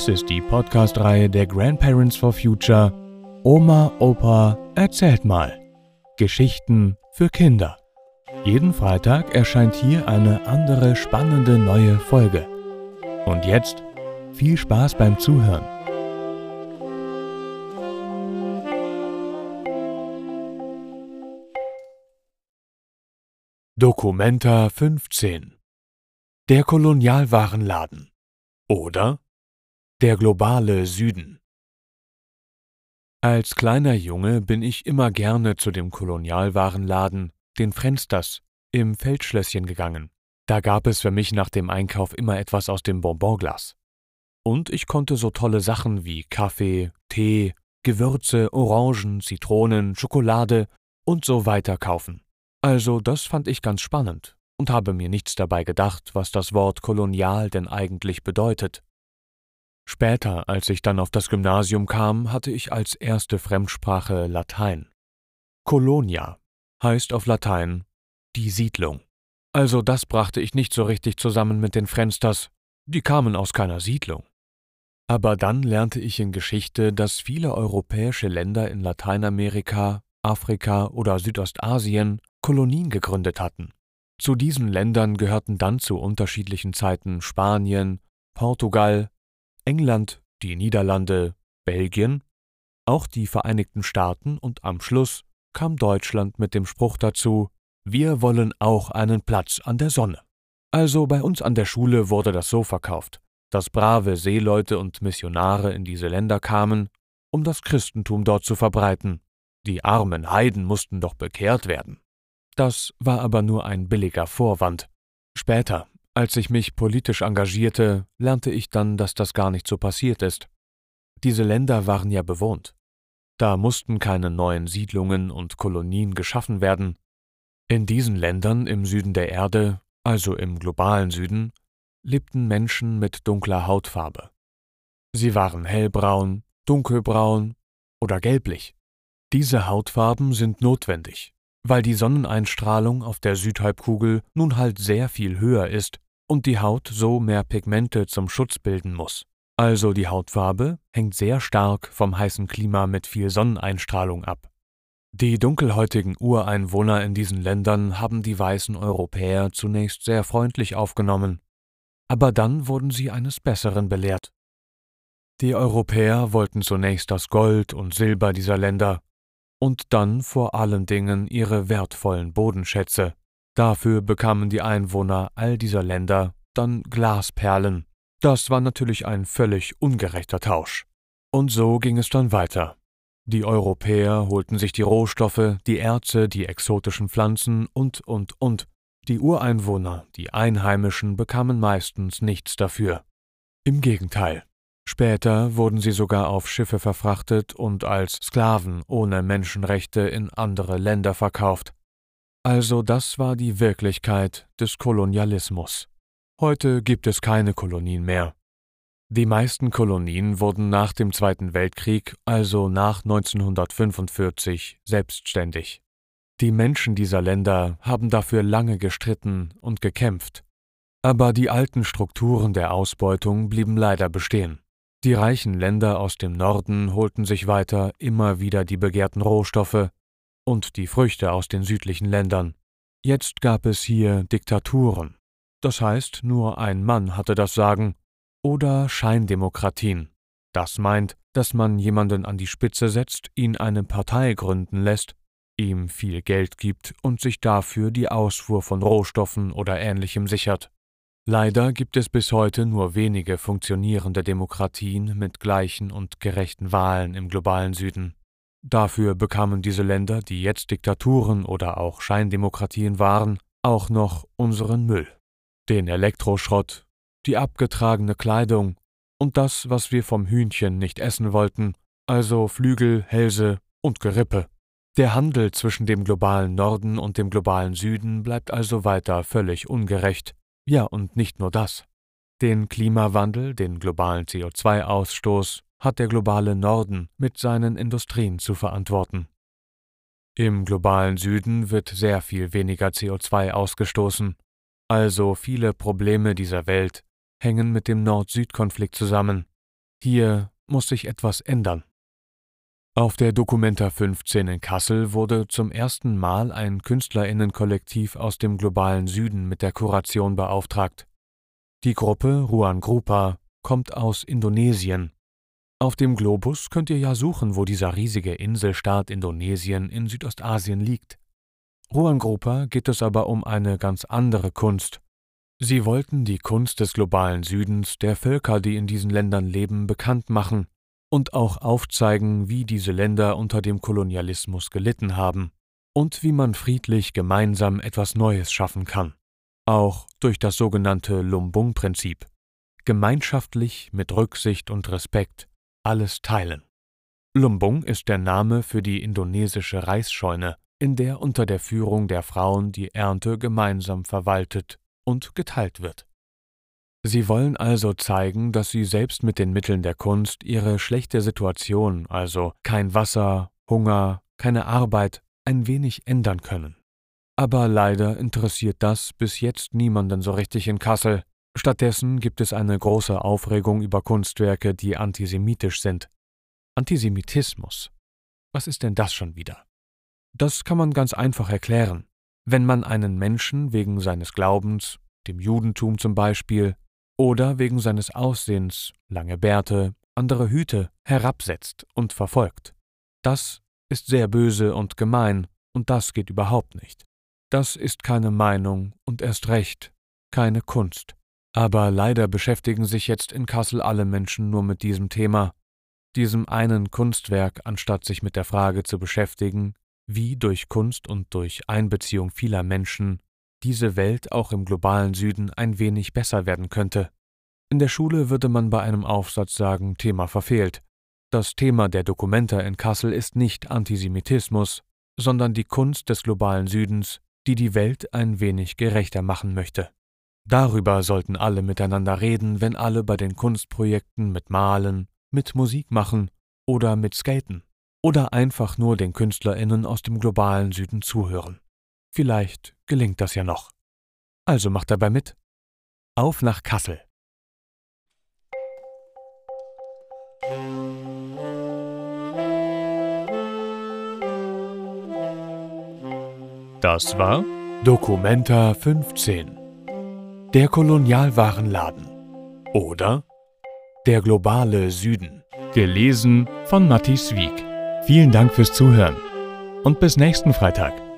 Dies ist die Podcast-Reihe der Grandparents for Future Oma, Opa, erzählt mal. Geschichten für Kinder. Jeden Freitag erscheint hier eine andere spannende neue Folge. Und jetzt viel Spaß beim Zuhören. Dokumenta 15 Der Kolonialwarenladen oder der globale Süden Als kleiner Junge bin ich immer gerne zu dem Kolonialwarenladen, den Frensters, im Feldschlösschen gegangen. Da gab es für mich nach dem Einkauf immer etwas aus dem Bonbonglas. Und ich konnte so tolle Sachen wie Kaffee, Tee, Gewürze, Orangen, Zitronen, Schokolade und so weiter kaufen. Also das fand ich ganz spannend und habe mir nichts dabei gedacht, was das Wort kolonial denn eigentlich bedeutet. Später, als ich dann auf das Gymnasium kam, hatte ich als erste Fremdsprache Latein. Colonia heißt auf Latein die Siedlung. Also das brachte ich nicht so richtig zusammen mit den Frensters, die kamen aus keiner Siedlung. Aber dann lernte ich in Geschichte, dass viele europäische Länder in Lateinamerika, Afrika oder Südostasien Kolonien gegründet hatten. Zu diesen Ländern gehörten dann zu unterschiedlichen Zeiten Spanien, Portugal, England, die Niederlande, Belgien, auch die Vereinigten Staaten und am Schluss kam Deutschland mit dem Spruch dazu, wir wollen auch einen Platz an der Sonne. Also bei uns an der Schule wurde das so verkauft, dass brave Seeleute und Missionare in diese Länder kamen, um das Christentum dort zu verbreiten. Die armen Heiden mussten doch bekehrt werden. Das war aber nur ein billiger Vorwand. Später, als ich mich politisch engagierte, lernte ich dann, dass das gar nicht so passiert ist. Diese Länder waren ja bewohnt. Da mussten keine neuen Siedlungen und Kolonien geschaffen werden. In diesen Ländern im Süden der Erde, also im globalen Süden, lebten Menschen mit dunkler Hautfarbe. Sie waren hellbraun, dunkelbraun oder gelblich. Diese Hautfarben sind notwendig, weil die Sonneneinstrahlung auf der Südhalbkugel nun halt sehr viel höher ist und die Haut so mehr Pigmente zum Schutz bilden muss. Also die Hautfarbe hängt sehr stark vom heißen Klima mit viel Sonneneinstrahlung ab. Die dunkelhäutigen Ureinwohner in diesen Ländern haben die weißen Europäer zunächst sehr freundlich aufgenommen, aber dann wurden sie eines Besseren belehrt. Die Europäer wollten zunächst das Gold und Silber dieser Länder und dann vor allen Dingen ihre wertvollen Bodenschätze. Dafür bekamen die Einwohner all dieser Länder dann Glasperlen. Das war natürlich ein völlig ungerechter Tausch. Und so ging es dann weiter. Die Europäer holten sich die Rohstoffe, die Erze, die exotischen Pflanzen und, und, und. Die Ureinwohner, die Einheimischen, bekamen meistens nichts dafür. Im Gegenteil, Später wurden sie sogar auf Schiffe verfrachtet und als Sklaven ohne Menschenrechte in andere Länder verkauft. Also das war die Wirklichkeit des Kolonialismus. Heute gibt es keine Kolonien mehr. Die meisten Kolonien wurden nach dem Zweiten Weltkrieg, also nach 1945, selbstständig. Die Menschen dieser Länder haben dafür lange gestritten und gekämpft. Aber die alten Strukturen der Ausbeutung blieben leider bestehen. Die reichen Länder aus dem Norden holten sich weiter immer wieder die begehrten Rohstoffe und die Früchte aus den südlichen Ländern. Jetzt gab es hier Diktaturen. Das heißt, nur ein Mann hatte das Sagen. Oder Scheindemokratien. Das meint, dass man jemanden an die Spitze setzt, ihn eine Partei gründen lässt, ihm viel Geld gibt und sich dafür die Ausfuhr von Rohstoffen oder ähnlichem sichert. Leider gibt es bis heute nur wenige funktionierende Demokratien mit gleichen und gerechten Wahlen im globalen Süden. Dafür bekamen diese Länder, die jetzt Diktaturen oder auch Scheindemokratien waren, auch noch unseren Müll, den Elektroschrott, die abgetragene Kleidung und das, was wir vom Hühnchen nicht essen wollten, also Flügel, Hälse und Gerippe. Der Handel zwischen dem globalen Norden und dem globalen Süden bleibt also weiter völlig ungerecht ja, und nicht nur das. Den Klimawandel, den globalen CO2-Ausstoß, hat der globale Norden mit seinen Industrien zu verantworten. Im globalen Süden wird sehr viel weniger CO2 ausgestoßen, also viele Probleme dieser Welt hängen mit dem Nord-Süd-Konflikt zusammen. Hier muss sich etwas ändern. Auf der Documenta 15 in Kassel wurde zum ersten Mal ein Künstlerinnenkollektiv aus dem globalen Süden mit der Kuration beauftragt. Die Gruppe Ruan Grupa kommt aus Indonesien. Auf dem Globus könnt ihr ja suchen, wo dieser riesige Inselstaat Indonesien in Südostasien liegt. Ruan Grupa geht es aber um eine ganz andere Kunst. Sie wollten die Kunst des globalen Südens der Völker, die in diesen Ländern leben, bekannt machen und auch aufzeigen, wie diese Länder unter dem Kolonialismus gelitten haben und wie man friedlich gemeinsam etwas Neues schaffen kann, auch durch das sogenannte Lumbung-Prinzip. Gemeinschaftlich mit Rücksicht und Respekt alles teilen. Lumbung ist der Name für die indonesische Reisscheune, in der unter der Führung der Frauen die Ernte gemeinsam verwaltet und geteilt wird. Sie wollen also zeigen, dass sie selbst mit den Mitteln der Kunst ihre schlechte Situation, also kein Wasser, Hunger, keine Arbeit, ein wenig ändern können. Aber leider interessiert das bis jetzt niemanden so richtig in Kassel. Stattdessen gibt es eine große Aufregung über Kunstwerke, die antisemitisch sind. Antisemitismus. Was ist denn das schon wieder? Das kann man ganz einfach erklären. Wenn man einen Menschen wegen seines Glaubens, dem Judentum zum Beispiel, oder wegen seines Aussehens, lange Bärte, andere Hüte, herabsetzt und verfolgt. Das ist sehr böse und gemein, und das geht überhaupt nicht. Das ist keine Meinung und erst recht keine Kunst. Aber leider beschäftigen sich jetzt in Kassel alle Menschen nur mit diesem Thema, diesem einen Kunstwerk, anstatt sich mit der Frage zu beschäftigen, wie durch Kunst und durch Einbeziehung vieler Menschen diese Welt auch im globalen Süden ein wenig besser werden könnte. In der Schule würde man bei einem Aufsatz sagen, Thema verfehlt. Das Thema der Dokumenta in Kassel ist nicht Antisemitismus, sondern die Kunst des globalen Südens, die die Welt ein wenig gerechter machen möchte. Darüber sollten alle miteinander reden, wenn alle bei den Kunstprojekten mit Malen, mit Musik machen oder mit Skaten oder einfach nur den Künstlerinnen aus dem globalen Süden zuhören. Vielleicht gelingt das ja noch. Also macht dabei mit. Auf nach Kassel. Das war Documenta 15. Der Kolonialwarenladen. Oder Der globale Süden. Gelesen von Matthias Wieck. Vielen Dank fürs Zuhören und bis nächsten Freitag.